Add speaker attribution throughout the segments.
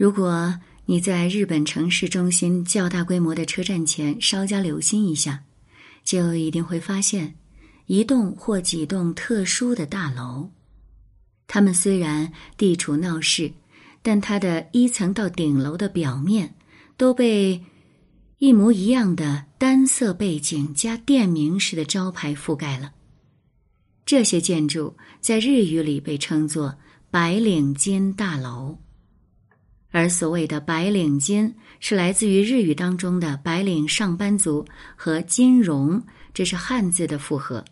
Speaker 1: 如果你在日本城市中心较大规模的车站前稍加留心一下，就一定会发现一栋或几栋特殊的大楼。它们虽然地处闹市，但它的一层到顶楼的表面都被一模一样的单色背景加店名式的招牌覆盖了。这些建筑在日语里被称作“白领金大楼”。而所谓的白领金，是来自于日语当中的白领上班族和金融，这是汉字的复合。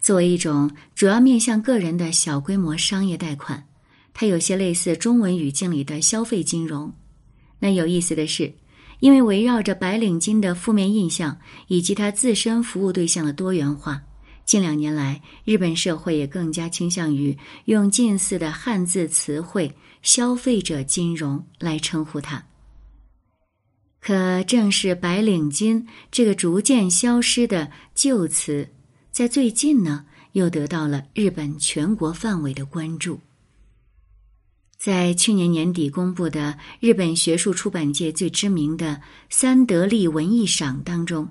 Speaker 1: 作为一种主要面向个人的小规模商业贷款，它有些类似中文语境里的消费金融。那有意思的是，因为围绕着白领金的负面印象以及它自身服务对象的多元化。近两年来，日本社会也更加倾向于用近似的汉字词汇“消费者金融”来称呼它。可正是“白领金”这个逐渐消失的旧词，在最近呢，又得到了日本全国范围的关注。在去年年底公布的日本学术出版界最知名的三得利文艺赏当中。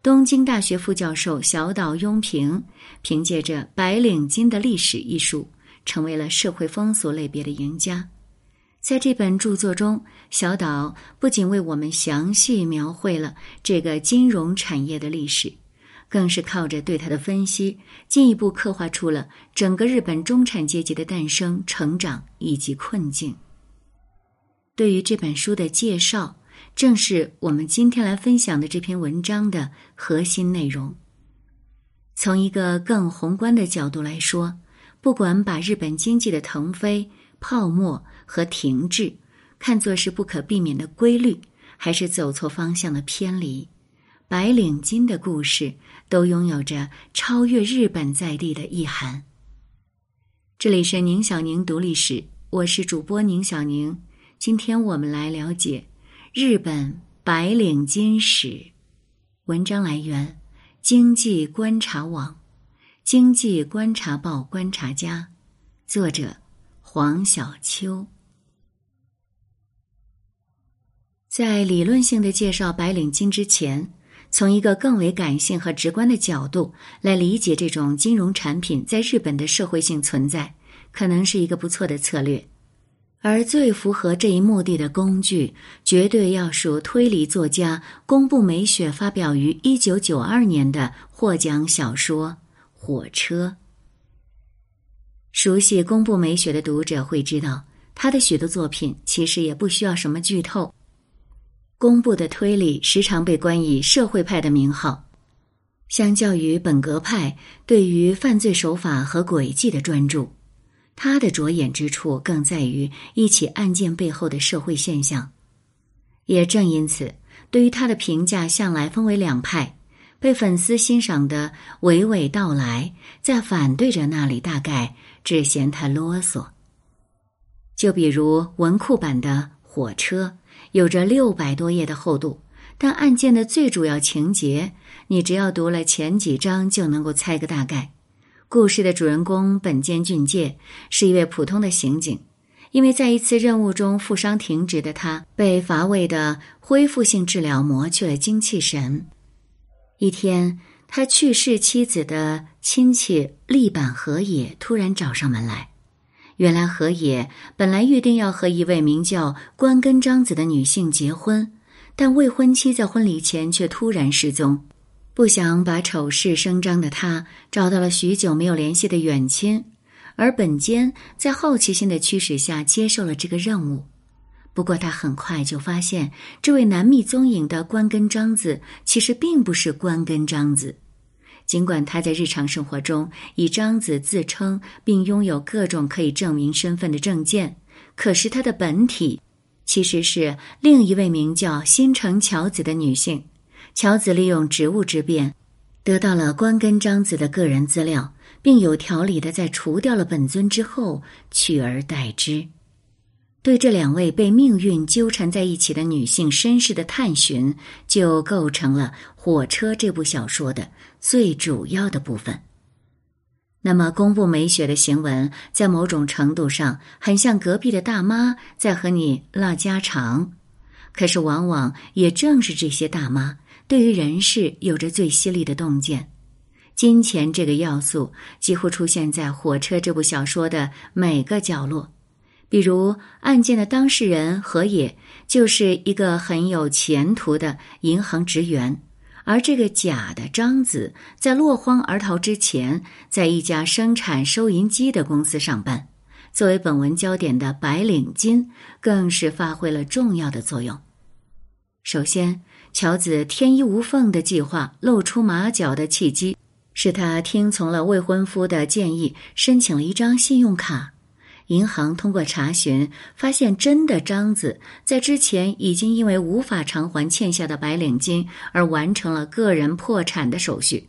Speaker 1: 东京大学副教授小岛庸平凭借着《白领金的历史》一书，成为了社会风俗类别的赢家。在这本著作中，小岛不仅为我们详细描绘了这个金融产业的历史，更是靠着对它的分析，进一步刻画出了整个日本中产阶级的诞生、成长以及困境。对于这本书的介绍。正是我们今天来分享的这篇文章的核心内容。从一个更宏观的角度来说，不管把日本经济的腾飞、泡沫和停滞看作是不可避免的规律，还是走错方向的偏离，白领金的故事都拥有着超越日本在地的意涵。这里是宁小宁读历史，我是主播宁小宁，今天我们来了解。日本白领金史，文章来源：经济观察网，经济观察报观察家，作者黄小秋。在理论性的介绍白领金之前，从一个更为感性和直观的角度来理解这种金融产品在日本的社会性存在，可能是一个不错的策略。而最符合这一目的的工具，绝对要数推理作家宫部美雪发表于一九九二年的获奖小说《火车》。熟悉宫部美雪的读者会知道，他的许多作品其实也不需要什么剧透。宫部的推理时常被冠以社会派的名号，相较于本格派对于犯罪手法和轨迹的专注。他的着眼之处更在于一起案件背后的社会现象，也正因此，对于他的评价向来分为两派：被粉丝欣赏的娓娓道来，在反对者那里大概只嫌他啰嗦。就比如文库版的《火车》，有着六百多页的厚度，但案件的最主要情节，你只要读了前几章就能够猜个大概。故事的主人公本间俊介是一位普通的刑警，因为在一次任务中负伤停职的他，被乏味的恢复性治疗磨去了精气神。一天，他去世妻子的亲戚立板和也突然找上门来。原来和也本来预定要和一位名叫关根章子的女性结婚，但未婚妻在婚礼前却突然失踪。不想把丑事声张的他，找到了许久没有联系的远亲，而本间在好奇心的驱使下接受了这个任务。不过他很快就发现，这位难觅踪影的关根章子其实并不是关根章子。尽管他在日常生活中以章子自称，并拥有各种可以证明身份的证件，可是他的本体其实是另一位名叫新城乔子的女性。乔子利用职务之便，得到了关根章子的个人资料，并有条理的在除掉了本尊之后取而代之。对这两位被命运纠缠在一起的女性身世的探寻，就构成了《火车》这部小说的最主要的部分。那么，公布美雪的行文，在某种程度上很像隔壁的大妈在和你唠家常。可是，往往也正是这些大妈对于人事有着最犀利的洞见。金钱这个要素几乎出现在《火车》这部小说的每个角落。比如，案件的当事人何野就是一个很有前途的银行职员。而这个假的张子，在落荒而逃之前，在一家生产收银机的公司上班。作为本文焦点的白领金，更是发挥了重要的作用。首先，乔子天衣无缝的计划露出马脚的契机，是他听从了未婚夫的建议，申请了一张信用卡。银行通过查询发现，真的张子在之前已经因为无法偿还欠下的白领金而完成了个人破产的手续。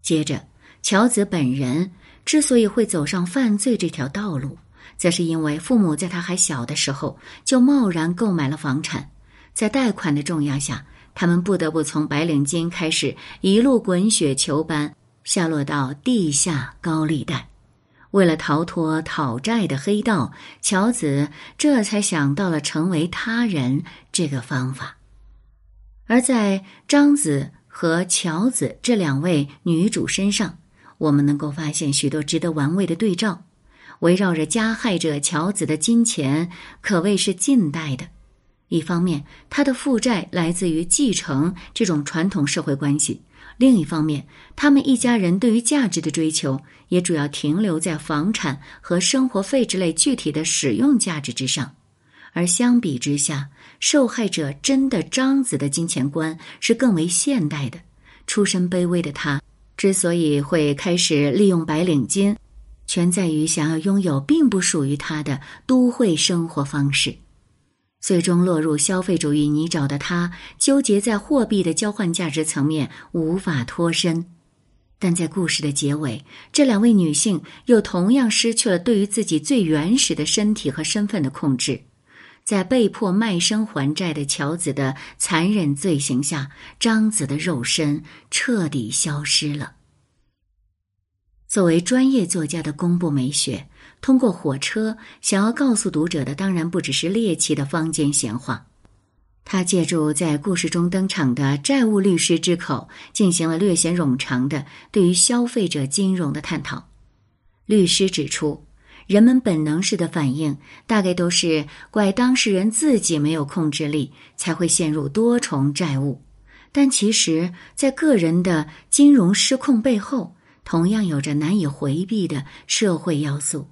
Speaker 1: 接着，乔子本人之所以会走上犯罪这条道路，则是因为父母在他还小的时候就贸然购买了房产，在贷款的重压下，他们不得不从白领金开始，一路滚雪球般下落到地下高利贷。为了逃脱讨债的黑道，乔子这才想到了成为他人这个方法。而在张子和乔子这两位女主身上，我们能够发现许多值得玩味的对照。围绕着加害者乔子的金钱，可谓是近代的。一方面，他的负债来自于继承这种传统社会关系。另一方面，他们一家人对于价值的追求也主要停留在房产和生活费之类具体的使用价值之上，而相比之下，受害者真的张子的金钱观是更为现代的。出身卑微的他之所以会开始利用白领金，全在于想要拥有并不属于他的都会生活方式。最终落入消费主义泥沼的他，纠结在货币的交换价值层面无法脱身。但在故事的结尾，这两位女性又同样失去了对于自己最原始的身体和身份的控制。在被迫卖身还债的乔子的残忍罪行下，张子的肉身彻底消失了。作为专业作家的宫部美雪。通过火车想要告诉读者的，当然不只是猎奇的坊间闲话。他借助在故事中登场的债务律师之口，进行了略显冗长的对于消费者金融的探讨。律师指出，人们本能式的反应大概都是怪当事人自己没有控制力，才会陷入多重债务。但其实，在个人的金融失控背后，同样有着难以回避的社会要素。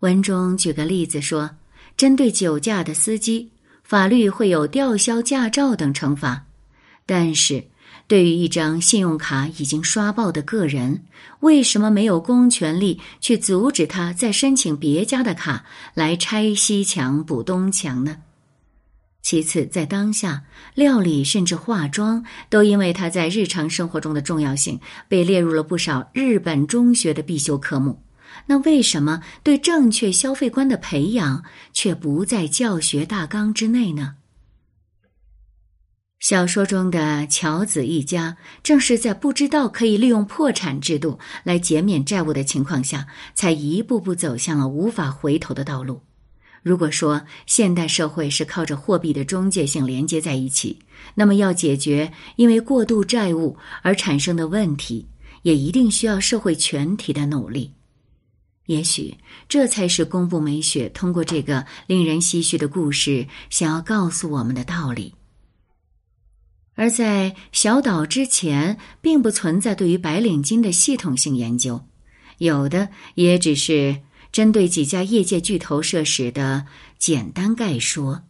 Speaker 1: 文中举个例子说，针对酒驾的司机，法律会有吊销驾照等惩罚；但是，对于一张信用卡已经刷爆的个人，为什么没有公权力去阻止他再申请别家的卡来拆西墙补东墙呢？其次，在当下，料理甚至化妆都因为他在日常生活中的重要性，被列入了不少日本中学的必修科目。那为什么对正确消费观的培养却不在教学大纲之内呢？小说中的乔子一家正是在不知道可以利用破产制度来减免债务的情况下，才一步步走向了无法回头的道路。如果说现代社会是靠着货币的中介性连接在一起，那么要解决因为过度债务而产生的问题，也一定需要社会全体的努力。也许这才是宫部美雪通过这个令人唏嘘的故事想要告诉我们的道理。而在小岛之前，并不存在对于白领金的系统性研究，有的也只是针对几家业界巨头设施的简单概说。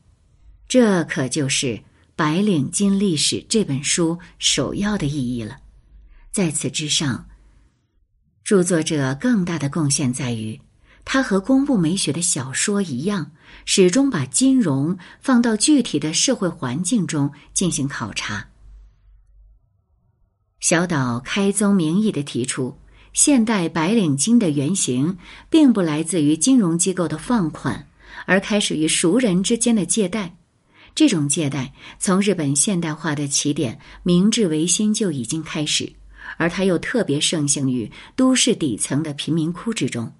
Speaker 1: 这可就是《白领金历史》这本书首要的意义了。在此之上。著作者更大的贡献在于，他和工部美雪的小说一样，始终把金融放到具体的社会环境中进行考察。小岛开宗明义的提出，现代白领金的原型并不来自于金融机构的放款，而开始于熟人之间的借贷。这种借贷从日本现代化的起点明治维新就已经开始。而它又特别盛行于都市底层的贫民窟之中。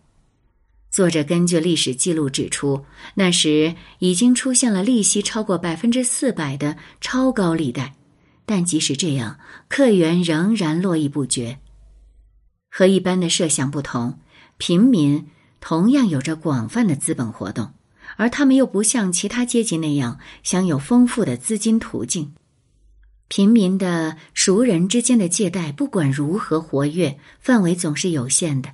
Speaker 1: 作者根据历史记录指出，那时已经出现了利息超过百分之四百的超高利贷，但即使这样，客源仍然络绎不绝。和一般的设想不同，平民同样有着广泛的资本活动，而他们又不像其他阶级那样享有丰富的资金途径。平民的熟人之间的借贷，不管如何活跃，范围总是有限的。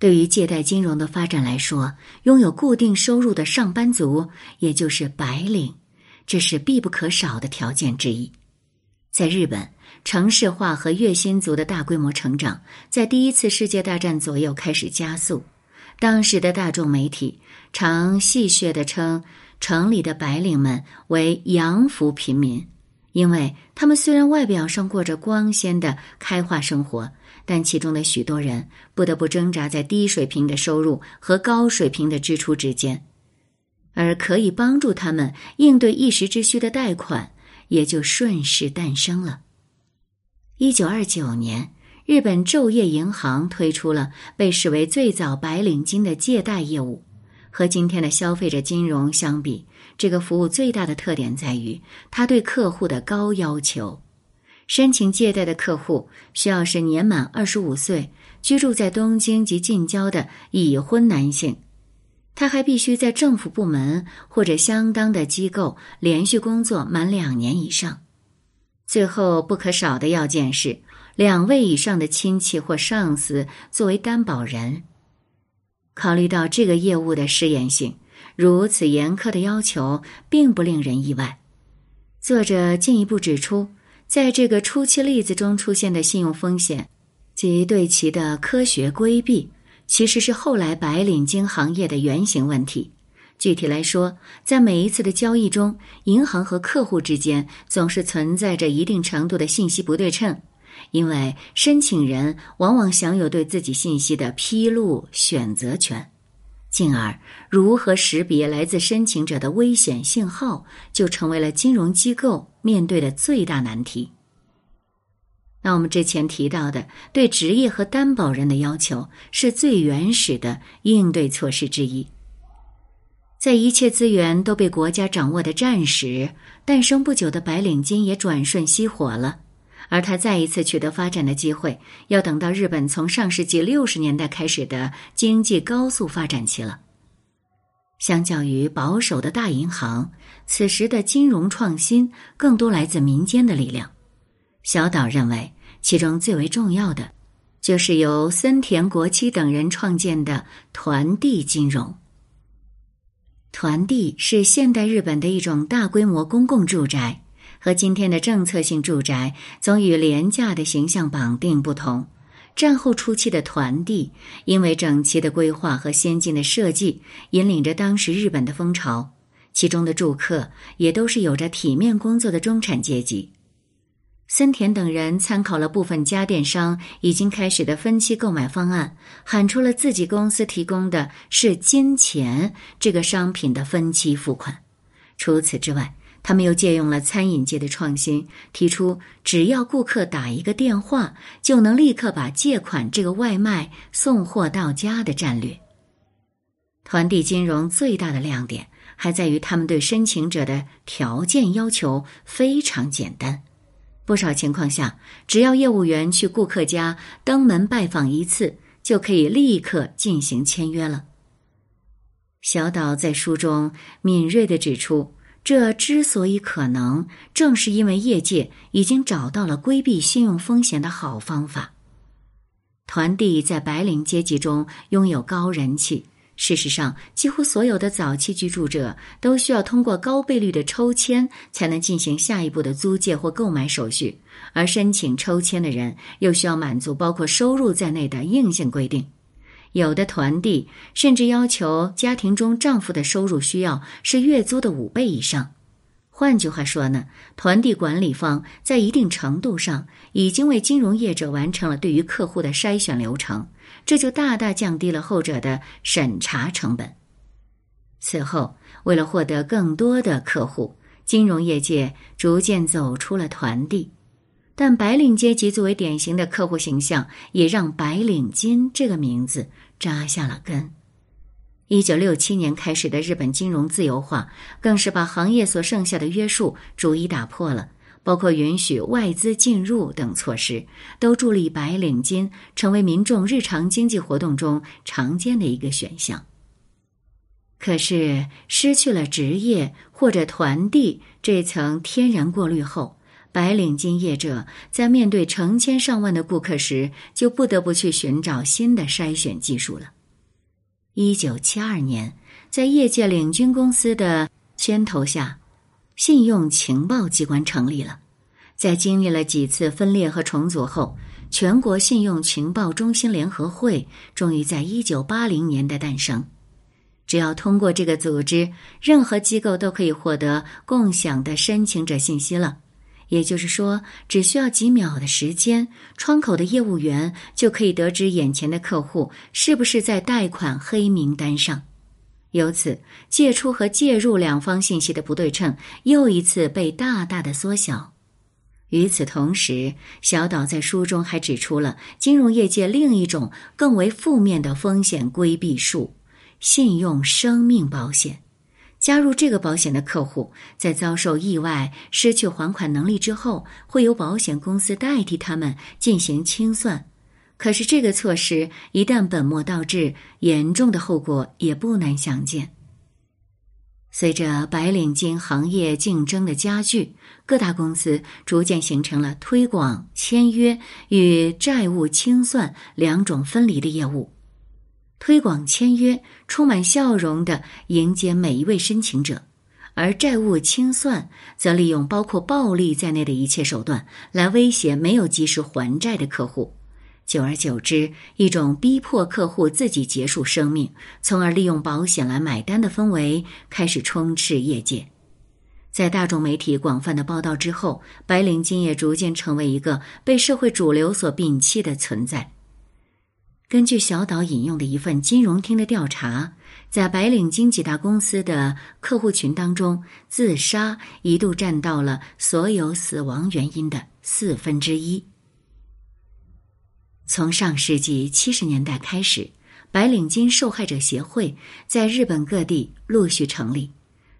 Speaker 1: 对于借贷金融的发展来说，拥有固定收入的上班族，也就是白领，这是必不可少的条件之一。在日本，城市化和月薪族的大规模成长，在第一次世界大战左右开始加速。当时的大众媒体常戏谑地称城里的白领们为“洋服平民”，因为他们虽然外表上过着光鲜的开化生活。但其中的许多人不得不挣扎在低水平的收入和高水平的支出之间，而可以帮助他们应对一时之需的贷款也就顺势诞生了。一九二九年，日本昼夜银行推出了被视为最早白领金的借贷业务。和今天的消费者金融相比，这个服务最大的特点在于它对客户的高要求。申请借贷的客户需要是年满二十五岁、居住在东京及近郊的已婚男性。他还必须在政府部门或者相当的机构连续工作满两年以上。最后不可少的要件是两位以上的亲戚或上司作为担保人。考虑到这个业务的试验性，如此严苛的要求并不令人意外。作者进一步指出。在这个初期例子中出现的信用风险及对其的科学规避，其实是后来白领金行业的原型问题。具体来说，在每一次的交易中，银行和客户之间总是存在着一定程度的信息不对称，因为申请人往往享有对自己信息的披露选择权。进而，如何识别来自申请者的危险信号，就成为了金融机构面对的最大难题。那我们之前提到的对职业和担保人的要求，是最原始的应对措施之一。在一切资源都被国家掌握的战时，诞生不久的白领金也转瞬熄火了。而他再一次取得发展的机会，要等到日本从上世纪六十年代开始的经济高速发展期了。相较于保守的大银行，此时的金融创新更多来自民间的力量。小岛认为，其中最为重要的，就是由森田国七等人创建的团地金融。团地是现代日本的一种大规模公共住宅。和今天的政策性住宅总与廉价的形象绑定不同，战后初期的团地因为整齐的规划和先进的设计，引领着当时日本的风潮。其中的住客也都是有着体面工作的中产阶级。森田等人参考了部分家电商已经开始的分期购买方案，喊出了自己公司提供的是金钱这个商品的分期付款。除此之外。他们又借用了餐饮界的创新，提出只要顾客打一个电话，就能立刻把借款这个外卖送货到家的战略。团地金融最大的亮点还在于他们对申请者的条件要求非常简单，不少情况下，只要业务员去顾客家登门拜访一次，就可以立刻进行签约了。小岛在书中敏锐地指出。这之所以可能，正是因为业界已经找到了规避信用风险的好方法。团地在白领阶级中拥有高人气。事实上，几乎所有的早期居住者都需要通过高倍率的抽签才能进行下一步的租借或购买手续，而申请抽签的人又需要满足包括收入在内的硬性规定。有的团地甚至要求家庭中丈夫的收入需要是月租的五倍以上。换句话说呢，团地管理方在一定程度上已经为金融业者完成了对于客户的筛选流程，这就大大降低了后者的审查成本。此后，为了获得更多的客户，金融业界逐渐走出了团地。但白领阶级作为典型的客户形象，也让“白领金”这个名字扎下了根。一九六七年开始的日本金融自由化，更是把行业所剩下的约束逐一打破了，包括允许外资进入等措施，都助力白领金成为民众日常经济活动中常见的一个选项。可是，失去了职业或者团地这层天然过滤后，白领金业者在面对成千上万的顾客时，就不得不去寻找新的筛选技术了。一九七二年，在业界领军公司的牵头下，信用情报机关成立了。在经历了几次分裂和重组后，全国信用情报中心联合会终于在一九八零年代诞生。只要通过这个组织，任何机构都可以获得共享的申请者信息了。也就是说，只需要几秒的时间，窗口的业务员就可以得知眼前的客户是不是在贷款黑名单上。由此，借出和介入两方信息的不对称又一次被大大的缩小。与此同时，小岛在书中还指出了金融业界另一种更为负面的风险规避术——信用生命保险。加入这个保险的客户，在遭受意外、失去还款能力之后，会由保险公司代替他们进行清算。可是，这个措施一旦本末倒置，严重的后果也不难想见。随着白领金行业竞争的加剧，各大公司逐渐形成了推广、签约与债务清算两种分离的业务。推广签约，充满笑容的迎接每一位申请者；而债务清算则利用包括暴力在内的一切手段来威胁没有及时还债的客户。久而久之，一种逼迫客户自己结束生命，从而利用保险来买单的氛围开始充斥业界。在大众媒体广泛的报道之后，白领金也逐渐成为一个被社会主流所摒弃的存在。根据小岛引用的一份金融厅的调查，在白领金几大公司的客户群当中，自杀一度占到了所有死亡原因的四分之一。从上世纪七十年代开始，白领金受害者协会在日本各地陆续成立，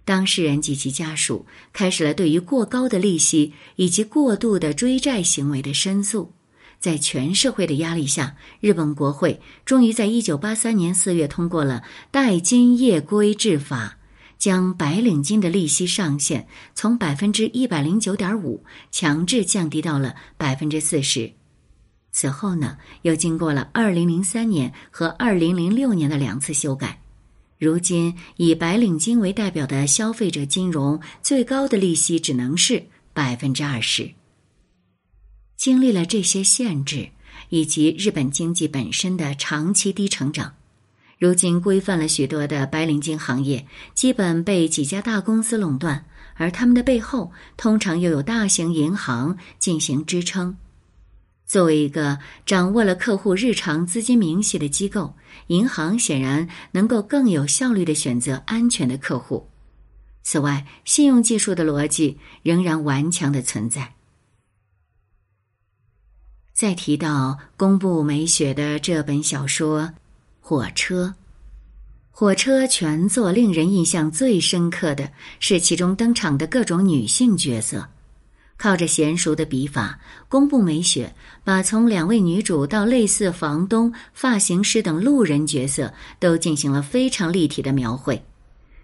Speaker 1: 当事人及其家属开始了对于过高的利息以及过度的追债行为的申诉。在全社会的压力下，日本国会终于在一九八三年四月通过了《代金业规制法》，将白领金的利息上限从百分之一百零九点五强制降低到了百分之四十。此后呢，又经过了二零零三年和二零零六年的两次修改。如今，以白领金为代表的消费者金融最高的利息只能是百分之二十。经历了这些限制，以及日本经济本身的长期低成长，如今规范了许多的白领金行业，基本被几家大公司垄断，而他们的背后通常又有大型银行进行支撑。作为一个掌握了客户日常资金明细的机构，银行显然能够更有效率的选择安全的客户。此外，信用技术的逻辑仍然顽强的存在。再提到宫部美雪的这本小说《火车》，火车全作令人印象最深刻的是其中登场的各种女性角色。靠着娴熟的笔法，宫部美雪把从两位女主到类似房东、发型师等路人角色都进行了非常立体的描绘。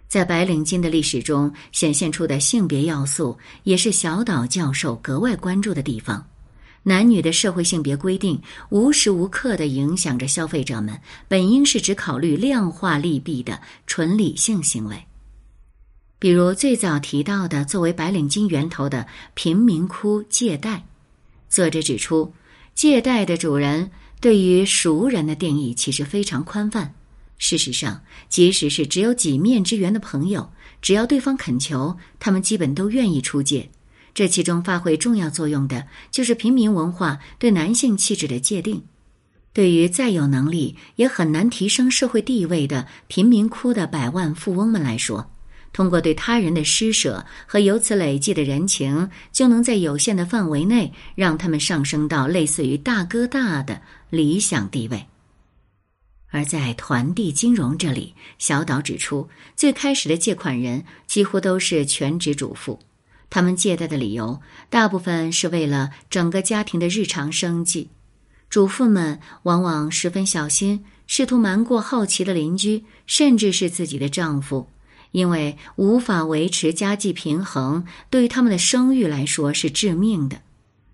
Speaker 1: 在白领金的历史中显现出的性别要素，也是小岛教授格外关注的地方。男女的社会性别规定无时无刻的影响着消费者们本应是只考虑量化利弊的纯理性行为，比如最早提到的作为白领金源头的贫民窟借贷。作者指出，借贷的主人对于熟人的定义其实非常宽泛。事实上，即使是只有几面之缘的朋友，只要对方恳求，他们基本都愿意出借。这其中发挥重要作用的，就是平民文化对男性气质的界定。对于再有能力也很难提升社会地位的贫民窟的百万富翁们来说，通过对他人的施舍和由此累积的人情，就能在有限的范围内让他们上升到类似于大哥大的理想地位。而在团地金融这里，小岛指出，最开始的借款人几乎都是全职主妇，他们借贷的理由大部分是为了整个家庭的日常生计。主妇们往往十分小心，试图瞒过好奇的邻居，甚至是自己的丈夫，因为无法维持家计平衡，对于他们的声誉来说是致命的。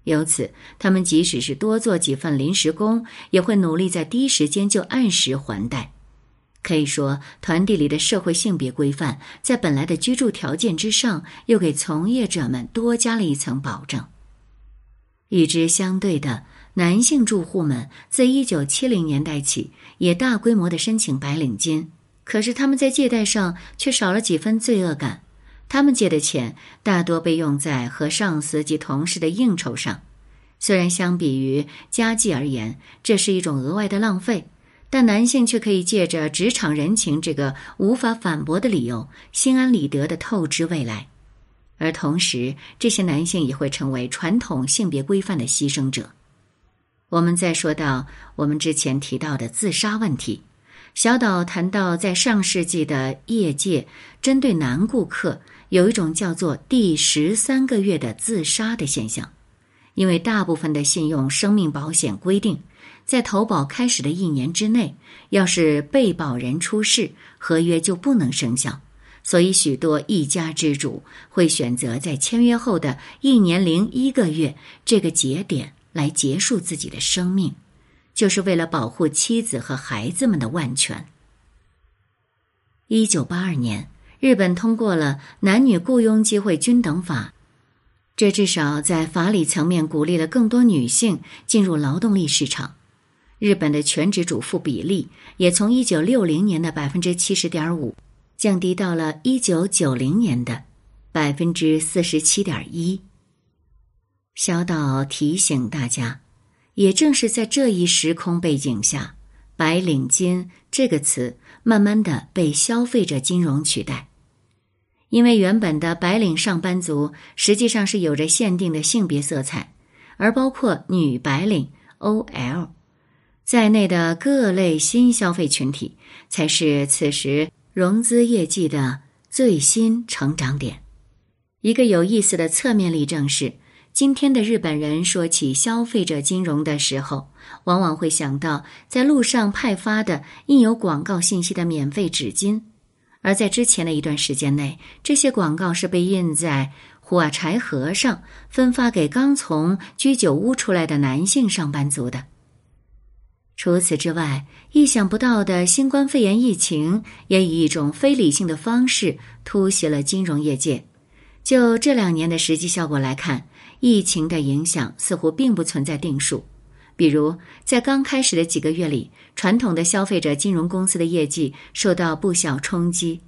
Speaker 1: 由此，他们即使是多做几份临时工，也会努力在第一时间就按时还贷。可以说，团体里的社会性别规范，在本来的居住条件之上，又给从业者们多加了一层保证。与之相对的，男性住户们自一九七零年代起也大规模的申请白领金，可是他们在借贷上却少了几分罪恶感。他们借的钱大多被用在和上司及同事的应酬上，虽然相比于家计而言，这是一种额外的浪费，但男性却可以借着职场人情这个无法反驳的理由，心安理得的透支未来。而同时，这些男性也会成为传统性别规范的牺牲者。我们再说到我们之前提到的自杀问题。小岛谈到，在上世纪的业界，针对男顾客有一种叫做“第十三个月”的自杀的现象，因为大部分的信用生命保险规定，在投保开始的一年之内，要是被保人出事，合约就不能生效，所以许多一家之主会选择在签约后的一年零一个月这个节点来结束自己的生命。就是为了保护妻子和孩子们的万全。一九八二年，日本通过了男女雇佣机会均等法，这至少在法理层面鼓励了更多女性进入劳动力市场。日本的全职主妇比例也从一九六零年的百分之七十点五，降低到了一九九零年的百分之四十七点一。小岛提醒大家。也正是在这一时空背景下，“白领金”这个词慢慢的被消费者金融取代，因为原本的白领上班族实际上是有着限定的性别色彩，而包括女白领 （OL） 在内的各类新消费群体，才是此时融资业绩的最新成长点。一个有意思的侧面例证是。今天的日本人说起消费者金融的时候，往往会想到在路上派发的印有广告信息的免费纸巾，而在之前的一段时间内，这些广告是被印在火柴盒上，分发给刚从居酒屋出来的男性上班族的。除此之外，意想不到的新冠肺炎疫情也以一种非理性的方式突袭了金融业界。就这两年的实际效果来看。疫情的影响似乎并不存在定数，比如在刚开始的几个月里，传统的消费者金融公司的业绩受到不小冲击。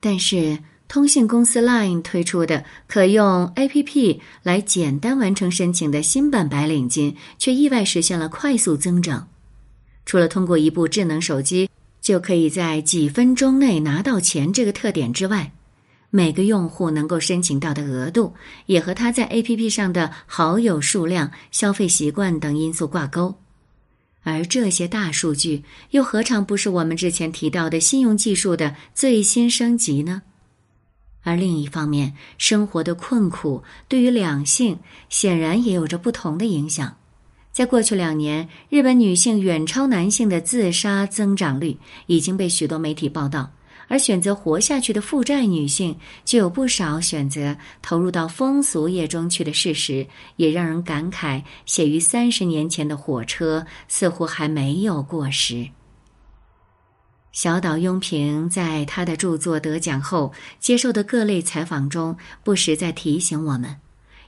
Speaker 1: 但是，通信公司 Line 推出的可用 APP 来简单完成申请的新版白领金，却意外实现了快速增长。除了通过一部智能手机就可以在几分钟内拿到钱这个特点之外，每个用户能够申请到的额度，也和他在 APP 上的好友数量、消费习惯等因素挂钩，而这些大数据又何尝不是我们之前提到的信用技术的最新升级呢？而另一方面，生活的困苦对于两性显然也有着不同的影响。在过去两年，日本女性远超男性的自杀增长率已经被许多媒体报道。而选择活下去的负债女性，就有不少选择投入到风俗业中去的事实，也让人感慨：写于三十年前的火车似乎还没有过时。小岛庸平在他的著作得奖后接受的各类采访中，不时在提醒我们，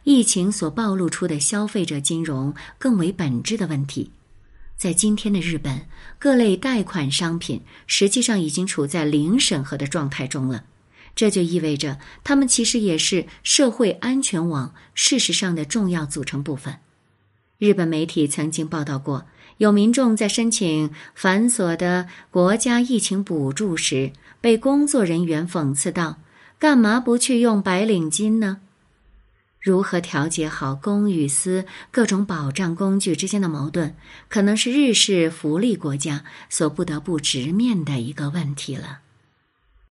Speaker 1: 疫情所暴露出的消费者金融更为本质的问题。在今天的日本，各类贷款商品实际上已经处在零审核的状态中了。这就意味着，他们其实也是社会安全网事实上的重要组成部分。日本媒体曾经报道过，有民众在申请繁琐的国家疫情补助时，被工作人员讽刺道：“干嘛不去用白领金呢？”如何调节好公与私各种保障工具之间的矛盾，可能是日式福利国家所不得不直面的一个问题了。